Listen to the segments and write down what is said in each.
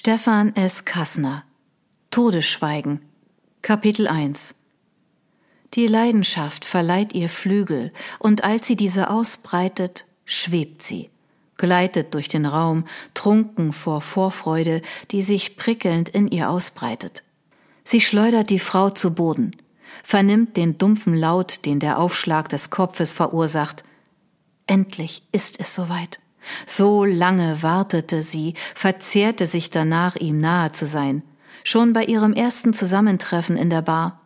Stefan S. Kassner Todesschweigen Kapitel 1 Die Leidenschaft verleiht ihr Flügel, und als sie diese ausbreitet, schwebt sie, gleitet durch den Raum, trunken vor Vorfreude, die sich prickelnd in ihr ausbreitet. Sie schleudert die Frau zu Boden, vernimmt den dumpfen Laut, den der Aufschlag des Kopfes verursacht. Endlich ist es soweit. So lange wartete sie, verzehrte sich danach, ihm nahe zu sein. Schon bei ihrem ersten Zusammentreffen in der Bar.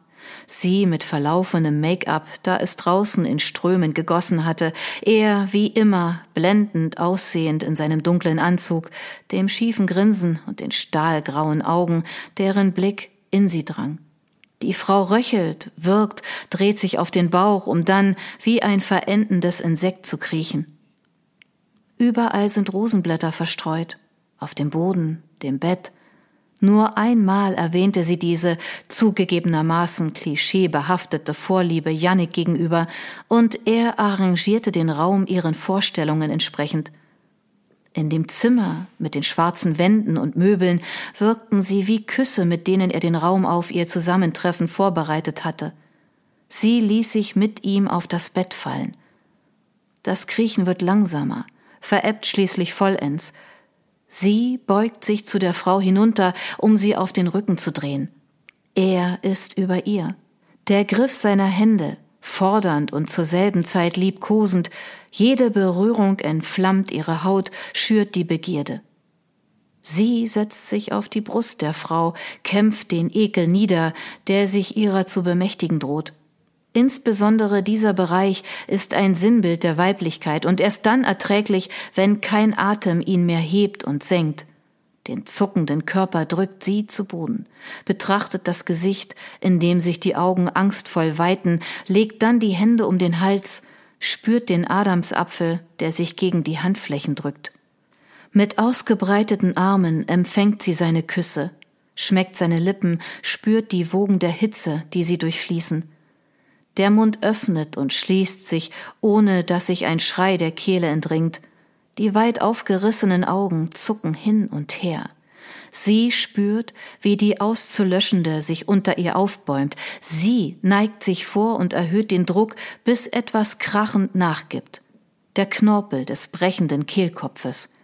Sie mit verlaufenem Make-up, da es draußen in Strömen gegossen hatte, er wie immer blendend aussehend in seinem dunklen Anzug, dem schiefen Grinsen und den stahlgrauen Augen, deren Blick in sie drang. Die Frau röchelt, wirkt, dreht sich auf den Bauch, um dann wie ein verendendes Insekt zu kriechen. Überall sind Rosenblätter verstreut, auf dem Boden, dem Bett. Nur einmal erwähnte sie diese zugegebenermaßen klischeebehaftete Vorliebe Jannik gegenüber, und er arrangierte den Raum ihren Vorstellungen entsprechend. In dem Zimmer mit den schwarzen Wänden und Möbeln wirkten sie wie Küsse, mit denen er den Raum auf ihr Zusammentreffen vorbereitet hatte. Sie ließ sich mit ihm auf das Bett fallen. Das Kriechen wird langsamer, verebbt schließlich vollends. Sie beugt sich zu der Frau hinunter, um sie auf den Rücken zu drehen. Er ist über ihr. Der Griff seiner Hände, fordernd und zur selben Zeit liebkosend, jede Berührung entflammt ihre Haut, schürt die Begierde. Sie setzt sich auf die Brust der Frau, kämpft den Ekel nieder, der sich ihrer zu bemächtigen droht. Insbesondere dieser Bereich ist ein Sinnbild der Weiblichkeit und erst dann erträglich, wenn kein Atem ihn mehr hebt und senkt. Den zuckenden Körper drückt sie zu Boden, betrachtet das Gesicht, in dem sich die Augen angstvoll weiten, legt dann die Hände um den Hals, spürt den Adamsapfel, der sich gegen die Handflächen drückt. Mit ausgebreiteten Armen empfängt sie seine Küsse, schmeckt seine Lippen, spürt die Wogen der Hitze, die sie durchfließen. Der Mund öffnet und schließt sich, ohne dass sich ein Schrei der Kehle entringt. Die weit aufgerissenen Augen zucken hin und her. Sie spürt, wie die auszulöschende sich unter ihr aufbäumt. Sie neigt sich vor und erhöht den Druck, bis etwas krachend nachgibt. Der Knorpel des brechenden Kehlkopfes.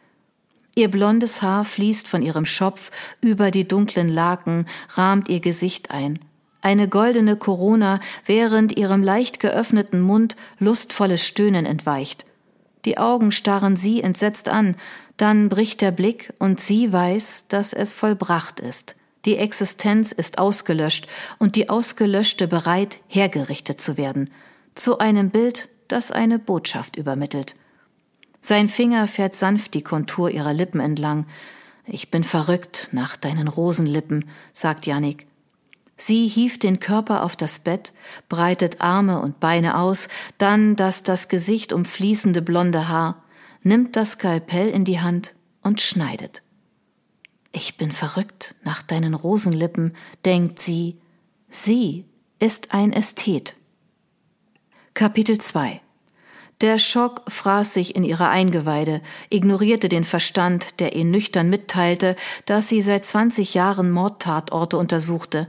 Ihr blondes Haar fließt von ihrem Schopf über die dunklen Laken, rahmt ihr Gesicht ein eine goldene Corona, während ihrem leicht geöffneten Mund lustvolles Stöhnen entweicht. Die Augen starren sie entsetzt an, dann bricht der Blick und sie weiß, dass es vollbracht ist. Die Existenz ist ausgelöscht und die Ausgelöschte bereit, hergerichtet zu werden, zu einem Bild, das eine Botschaft übermittelt. Sein Finger fährt sanft die Kontur ihrer Lippen entlang. Ich bin verrückt nach deinen Rosenlippen, sagt Jannik. Sie hieft den Körper auf das Bett, breitet Arme und Beine aus, dann das das Gesicht umfließende blonde Haar, nimmt das Skalpell in die Hand und schneidet. Ich bin verrückt nach deinen Rosenlippen, denkt sie. Sie ist ein Ästhet. Kapitel 2 der Schock fraß sich in ihre Eingeweide, ignorierte den Verstand, der ihr nüchtern mitteilte, dass sie seit 20 Jahren Mordtatorte untersuchte.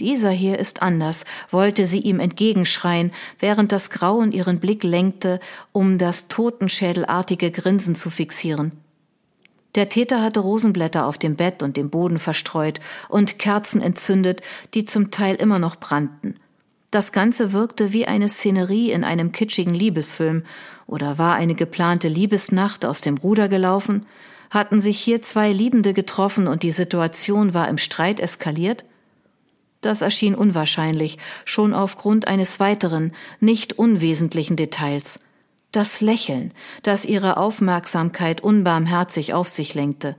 Dieser hier ist anders, wollte sie ihm entgegenschreien, während das Grauen ihren Blick lenkte, um das totenschädelartige Grinsen zu fixieren. Der Täter hatte Rosenblätter auf dem Bett und dem Boden verstreut und Kerzen entzündet, die zum Teil immer noch brannten. Das Ganze wirkte wie eine Szenerie in einem kitschigen Liebesfilm. Oder war eine geplante Liebesnacht aus dem Ruder gelaufen? Hatten sich hier zwei Liebende getroffen und die Situation war im Streit eskaliert? Das erschien unwahrscheinlich, schon aufgrund eines weiteren, nicht unwesentlichen Details. Das Lächeln, das ihre Aufmerksamkeit unbarmherzig auf sich lenkte.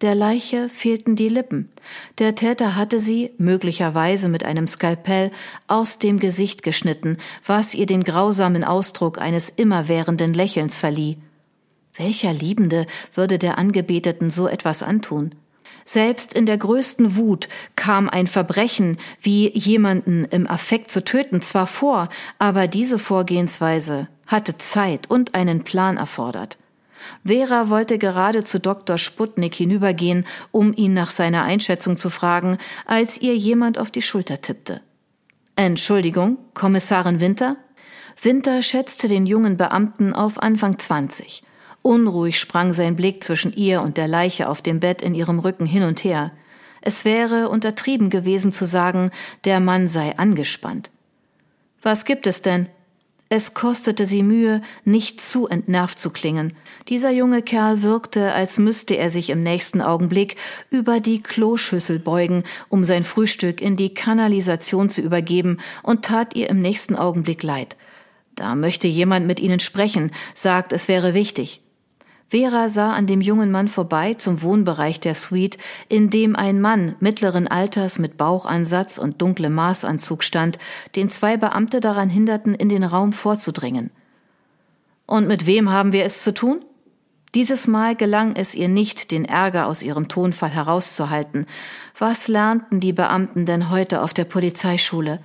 Der Leiche fehlten die Lippen. Der Täter hatte sie, möglicherweise mit einem Skalpell, aus dem Gesicht geschnitten, was ihr den grausamen Ausdruck eines immerwährenden Lächelns verlieh. Welcher Liebende würde der Angebeteten so etwas antun? Selbst in der größten Wut kam ein Verbrechen wie jemanden im Affekt zu töten zwar vor, aber diese Vorgehensweise hatte Zeit und einen Plan erfordert. Vera wollte gerade zu Dr. Sputnik hinübergehen, um ihn nach seiner Einschätzung zu fragen, als ihr jemand auf die Schulter tippte. Entschuldigung, Kommissarin Winter? Winter schätzte den jungen Beamten auf Anfang 20. Unruhig sprang sein Blick zwischen ihr und der Leiche auf dem Bett in ihrem Rücken hin und her. Es wäre untertrieben gewesen zu sagen, der Mann sei angespannt. Was gibt es denn? Es kostete sie Mühe, nicht zu entnervt zu klingen. Dieser junge Kerl wirkte, als müsste er sich im nächsten Augenblick über die Kloschüssel beugen, um sein Frühstück in die Kanalisation zu übergeben, und tat ihr im nächsten Augenblick leid. Da möchte jemand mit Ihnen sprechen, sagt, es wäre wichtig. Vera sah an dem jungen Mann vorbei zum Wohnbereich der Suite, in dem ein Mann mittleren Alters mit Bauchansatz und dunklem Maßanzug stand, den zwei Beamte daran hinderten, in den Raum vorzudringen. Und mit wem haben wir es zu tun? Dieses Mal gelang es ihr nicht, den Ärger aus ihrem Tonfall herauszuhalten. Was lernten die Beamten denn heute auf der Polizeischule?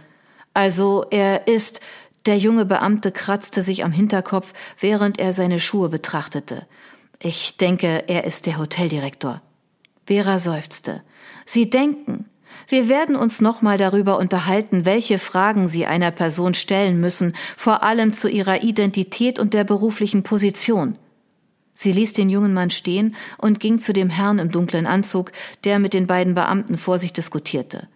Also, er ist, der junge Beamte kratzte sich am Hinterkopf, während er seine Schuhe betrachtete. Ich denke, er ist der Hoteldirektor. Vera seufzte. Sie denken. Wir werden uns nochmal darüber unterhalten, welche Fragen Sie einer Person stellen müssen, vor allem zu ihrer Identität und der beruflichen Position. Sie ließ den jungen Mann stehen und ging zu dem Herrn im dunklen Anzug, der mit den beiden Beamten vor sich diskutierte.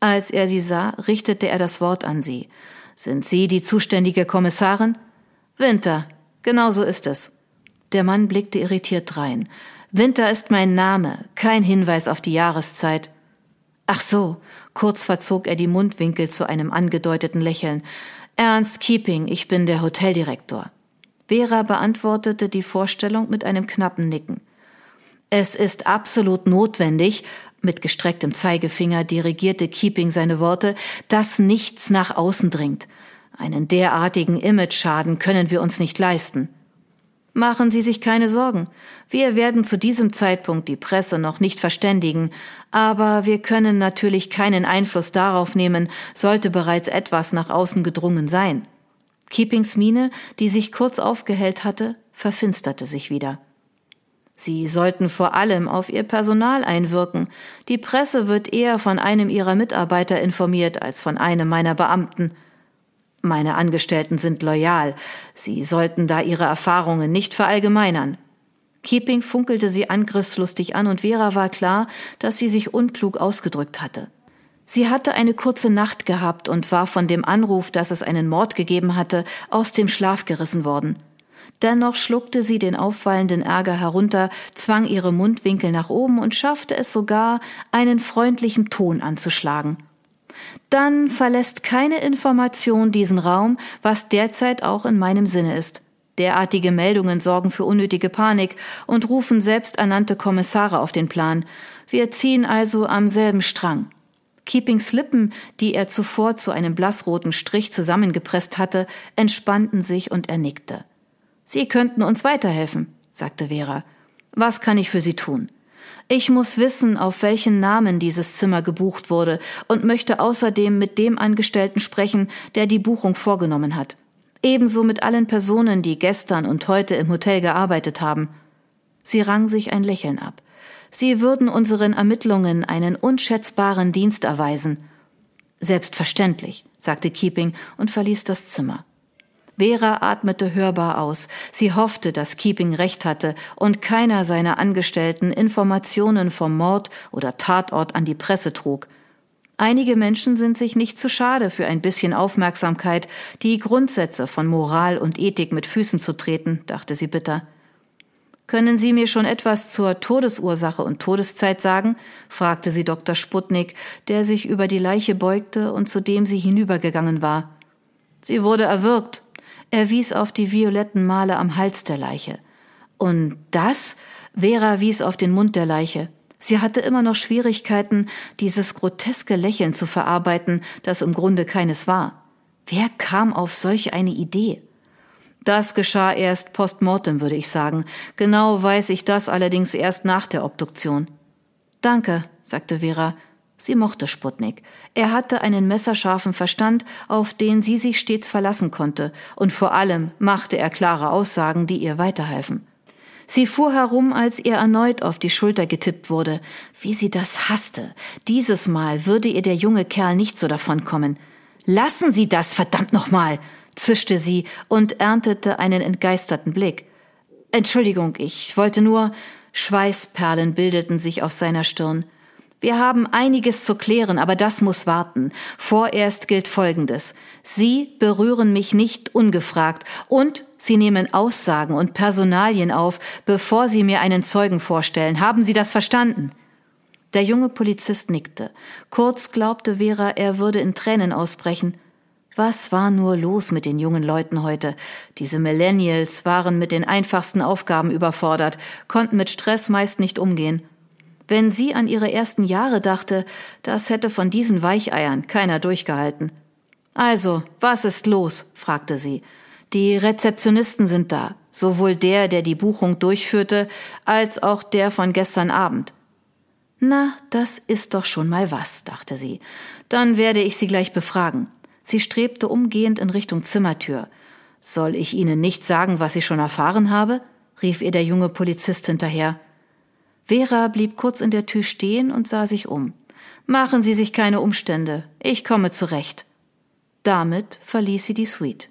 Als er sie sah, richtete er das Wort an sie. Sind Sie die zuständige Kommissarin? Winter. Genau so ist es. Der Mann blickte irritiert drein. Winter ist mein Name, kein Hinweis auf die Jahreszeit. Ach so, kurz verzog er die Mundwinkel zu einem angedeuteten Lächeln. Ernst Keeping, ich bin der Hoteldirektor. Vera beantwortete die Vorstellung mit einem knappen Nicken. Es ist absolut notwendig, mit gestrecktem Zeigefinger dirigierte Keeping seine Worte, dass nichts nach außen dringt. Einen derartigen Imageschaden können wir uns nicht leisten. Machen Sie sich keine Sorgen. Wir werden zu diesem Zeitpunkt die Presse noch nicht verständigen, aber wir können natürlich keinen Einfluss darauf nehmen, sollte bereits etwas nach außen gedrungen sein. Keepings Miene, die sich kurz aufgehellt hatte, verfinsterte sich wieder. Sie sollten vor allem auf Ihr Personal einwirken. Die Presse wird eher von einem Ihrer Mitarbeiter informiert als von einem meiner Beamten. Meine Angestellten sind loyal. Sie sollten da ihre Erfahrungen nicht verallgemeinern. Keeping funkelte sie angriffslustig an und Vera war klar, dass sie sich unklug ausgedrückt hatte. Sie hatte eine kurze Nacht gehabt und war von dem Anruf, dass es einen Mord gegeben hatte, aus dem Schlaf gerissen worden. Dennoch schluckte sie den auffallenden Ärger herunter, zwang ihre Mundwinkel nach oben und schaffte es sogar, einen freundlichen Ton anzuschlagen dann verlässt keine Information diesen Raum, was derzeit auch in meinem Sinne ist. Derartige Meldungen sorgen für unnötige Panik und rufen selbsternannte Kommissare auf den Plan. Wir ziehen also am selben Strang. Keepings Lippen, die er zuvor zu einem blassroten Strich zusammengepresst hatte, entspannten sich und er nickte. Sie könnten uns weiterhelfen, sagte Vera. Was kann ich für Sie tun? Ich muss wissen, auf welchen Namen dieses Zimmer gebucht wurde und möchte außerdem mit dem Angestellten sprechen, der die Buchung vorgenommen hat. Ebenso mit allen Personen, die gestern und heute im Hotel gearbeitet haben. Sie rang sich ein Lächeln ab. Sie würden unseren Ermittlungen einen unschätzbaren Dienst erweisen. Selbstverständlich, sagte Keeping und verließ das Zimmer. Vera atmete hörbar aus. Sie hoffte, dass Keeping recht hatte und keiner seiner Angestellten Informationen vom Mord oder Tatort an die Presse trug. Einige Menschen sind sich nicht zu schade für ein bisschen Aufmerksamkeit, die Grundsätze von Moral und Ethik mit Füßen zu treten, dachte sie bitter. Können Sie mir schon etwas zur Todesursache und Todeszeit sagen? fragte sie Dr. Sputnik, der sich über die Leiche beugte und zu dem sie hinübergegangen war. Sie wurde erwürgt, er wies auf die violetten Male am Hals der Leiche. Und das? Vera wies auf den Mund der Leiche. Sie hatte immer noch Schwierigkeiten, dieses groteske Lächeln zu verarbeiten, das im Grunde keines war. Wer kam auf solch eine Idee? Das geschah erst post mortem, würde ich sagen. Genau weiß ich das allerdings erst nach der Obduktion. Danke, sagte Vera. Sie mochte Sputnik. Er hatte einen messerscharfen Verstand, auf den sie sich stets verlassen konnte, und vor allem machte er klare Aussagen, die ihr weiterhelfen. Sie fuhr herum, als ihr erneut auf die Schulter getippt wurde. Wie sie das hasste. Dieses Mal würde ihr der junge Kerl nicht so davonkommen. Lassen Sie das, verdammt nochmal, zischte sie und erntete einen entgeisterten Blick. Entschuldigung, ich wollte nur. Schweißperlen bildeten sich auf seiner Stirn. Wir haben einiges zu klären, aber das muss warten. Vorerst gilt Folgendes. Sie berühren mich nicht ungefragt und Sie nehmen Aussagen und Personalien auf, bevor Sie mir einen Zeugen vorstellen. Haben Sie das verstanden? Der junge Polizist nickte. Kurz glaubte Vera, er würde in Tränen ausbrechen. Was war nur los mit den jungen Leuten heute? Diese Millennials waren mit den einfachsten Aufgaben überfordert, konnten mit Stress meist nicht umgehen. Wenn sie an ihre ersten Jahre dachte, das hätte von diesen Weicheiern keiner durchgehalten. Also, was ist los? fragte sie. Die Rezeptionisten sind da, sowohl der, der die Buchung durchführte, als auch der von gestern Abend. Na, das ist doch schon mal was, dachte sie. Dann werde ich sie gleich befragen. Sie strebte umgehend in Richtung Zimmertür. Soll ich Ihnen nicht sagen, was ich schon erfahren habe? rief ihr der junge Polizist hinterher. Vera blieb kurz in der Tür stehen und sah sich um. Machen Sie sich keine Umstände, ich komme zurecht. Damit verließ sie die Suite.